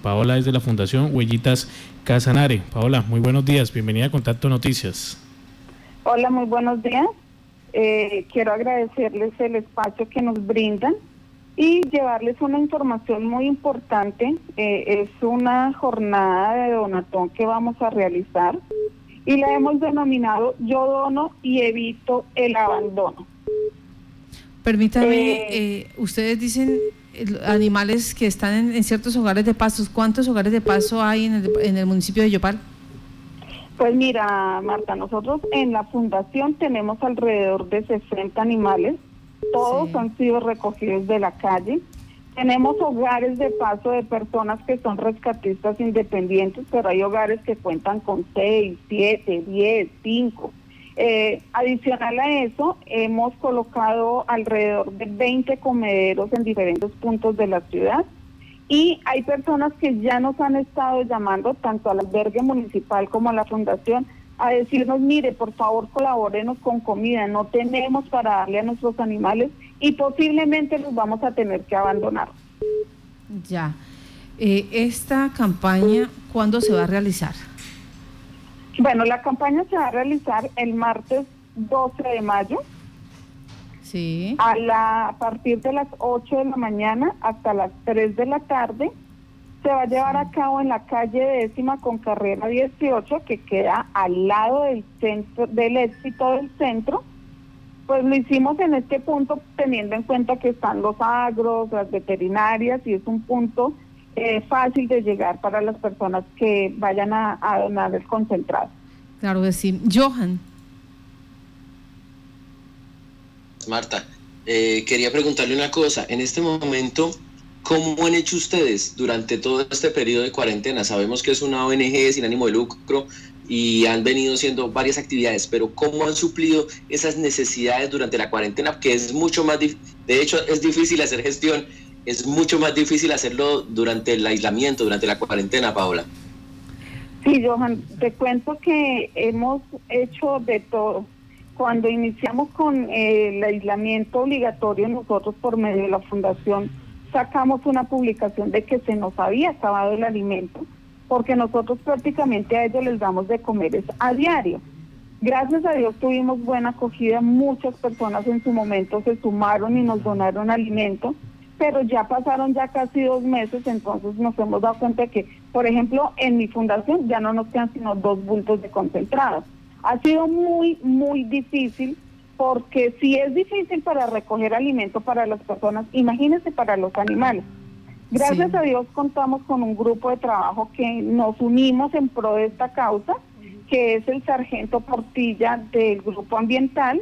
Paola desde la Fundación Huellitas Casanare. Paola, muy buenos días, bienvenida a Contacto Noticias. Hola, muy buenos días. Eh, quiero agradecerles el espacio que nos brindan y llevarles una información muy importante. Eh, es una jornada de donatón que vamos a realizar y la hemos denominado Yo dono y evito el abandono. Permítame, eh, eh, ustedes dicen animales que están en, ciertos hogares de paso. ¿Cuántos hogares de paso hay en el, en el municipio de Yopal? Pues mira, Marta, nosotros en la fundación tenemos alrededor de 60 animales todos han sido recogidos de la calle. Tenemos hogares de paso de personas que son rescatistas independientes, pero hay hogares que cuentan con 6, 7, 10, 5. Adicional a eso, hemos colocado alrededor de 20 comederos en diferentes puntos de la ciudad y hay personas que ya nos han estado llamando tanto al albergue municipal como a la fundación a decirnos, mire, por favor colaborenos con comida, no tenemos para darle a nuestros animales y posiblemente los vamos a tener que abandonar. Ya. Eh, ¿Esta campaña cuándo se va a realizar? Bueno, la campaña se va a realizar el martes 12 de mayo. Sí. A, la, a partir de las 8 de la mañana hasta las 3 de la tarde se va a llevar a cabo en la calle décima con carrera 18, que queda al lado del centro, del éxito del centro. Pues lo hicimos en este punto teniendo en cuenta que están los agros, las veterinarias y es un punto eh, fácil de llegar para las personas que vayan a, donar el concentrado. Claro que sí. Johan. Marta, eh, quería preguntarle una cosa. En este momento, ¿Cómo han hecho ustedes durante todo este periodo de cuarentena? Sabemos que es una ONG sin ánimo de lucro y han venido haciendo varias actividades, pero ¿cómo han suplido esas necesidades durante la cuarentena? Que es mucho más, de hecho es difícil hacer gestión, es mucho más difícil hacerlo durante el aislamiento, durante la cuarentena, Paola. Sí, Johan, te cuento que hemos hecho de todo. Cuando iniciamos con el aislamiento obligatorio nosotros por medio de la Fundación, sacamos una publicación de que se nos había acabado el alimento, porque nosotros prácticamente a ellos les damos de comer a diario. Gracias a Dios tuvimos buena acogida, muchas personas en su momento se sumaron y nos donaron alimento, pero ya pasaron ya casi dos meses, entonces nos hemos dado cuenta que, por ejemplo, en mi fundación ya no nos quedan sino dos bultos de concentrados. Ha sido muy, muy difícil porque si es difícil para recoger alimento para las personas, imagínense para los animales. Gracias a Dios contamos con un grupo de trabajo que nos unimos en pro de esta causa, que es el sargento Portilla del grupo ambiental,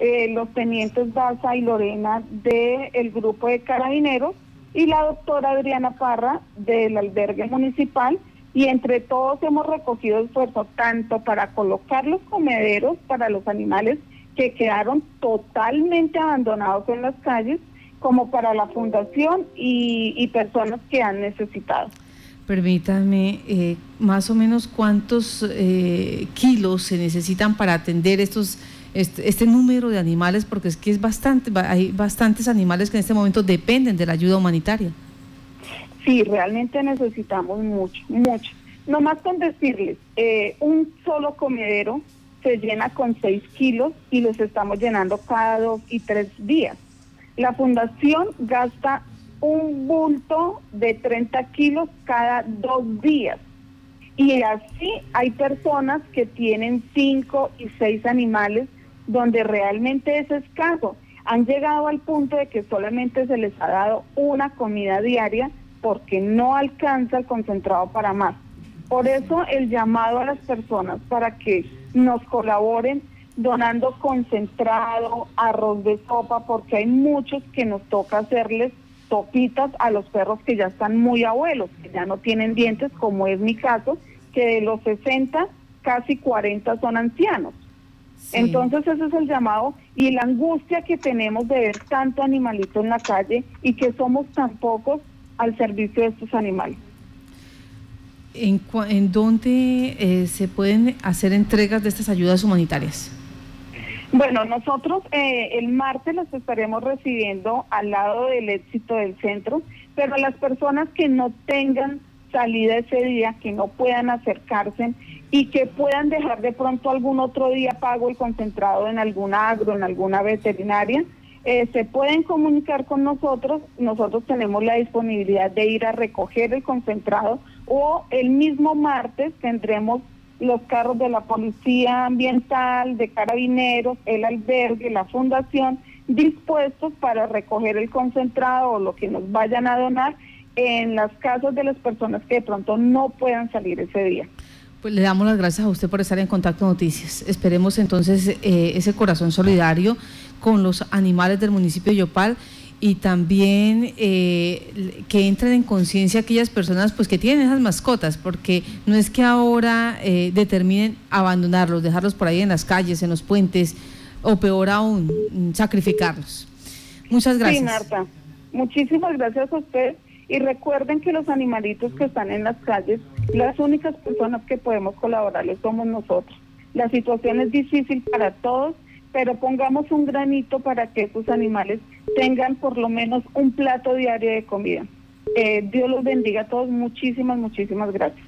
eh, los tenientes Daza y Lorena del grupo de carabineros y la doctora Adriana Parra del albergue municipal y entre todos hemos recogido esfuerzo tanto para colocar los comederos para los animales que quedaron totalmente abandonados en las calles, como para la fundación y, personas que han necesitado. Permítame, eh, más o menos cuántos eh, kilos se necesitan para atender estos este, este, número de animales, porque es que es bastante, hay bastantes animales que en este momento dependen de la ayuda humanitaria. Sí, realmente necesitamos mucho, mucho. No más con decirles, eh, un solo comedero se llena con 6 kilos y los estamos llenando cada dos y tres días. La fundación gasta un bulto de 30 kilos cada dos días. Y así hay personas que tienen 5 y 6 animales donde realmente es escaso. Han llegado al punto de que solamente se les ha dado una comida diaria porque no alcanza el concentrado para más. Por eso el llamado a las personas para que nos colaboren donando concentrado, arroz de sopa, porque hay muchos que nos toca hacerles topitas a los perros que ya están muy abuelos, que ya no tienen dientes, como es mi caso, que de los 60, casi 40 son ancianos. Entonces ese es el llamado y la angustia que tenemos de ver tanto animalito en la calle y que somos tan pocos al servicio de estos animales. ¿En, en dónde eh, se pueden hacer entregas de estas ayudas humanitarias? Bueno, nosotros eh, el martes las estaremos recibiendo al lado del éxito del centro, pero las personas que no tengan salida ese día, que no puedan acercarse y que puedan dejar de pronto algún otro día pago el concentrado en alguna agro, en alguna veterinaria, eh, se pueden comunicar con nosotros, nosotros tenemos la disponibilidad de ir a recoger el concentrado o el mismo martes tendremos los carros de la Policía Ambiental, de Carabineros, el albergue, la fundación, dispuestos para recoger el concentrado o lo que nos vayan a donar en las casas de las personas que de pronto no puedan salir ese día. Pues le damos las gracias a usted por estar en Contacto Noticias. Esperemos entonces eh, ese corazón solidario con los animales del municipio de Yopal y también eh, que entren en conciencia aquellas personas pues que tienen esas mascotas, porque no es que ahora eh, determinen abandonarlos, dejarlos por ahí en las calles, en los puentes, o peor aún, sacrificarlos. Muchas gracias. Sí, Marta. Muchísimas gracias a usted y recuerden que los animalitos que están en las calles, las únicas personas que podemos colaborarles somos nosotros. La situación es difícil para todos, pero pongamos un granito para que esos animales tengan por lo menos un plato diario de comida. Eh, Dios los bendiga a todos. Muchísimas, muchísimas gracias.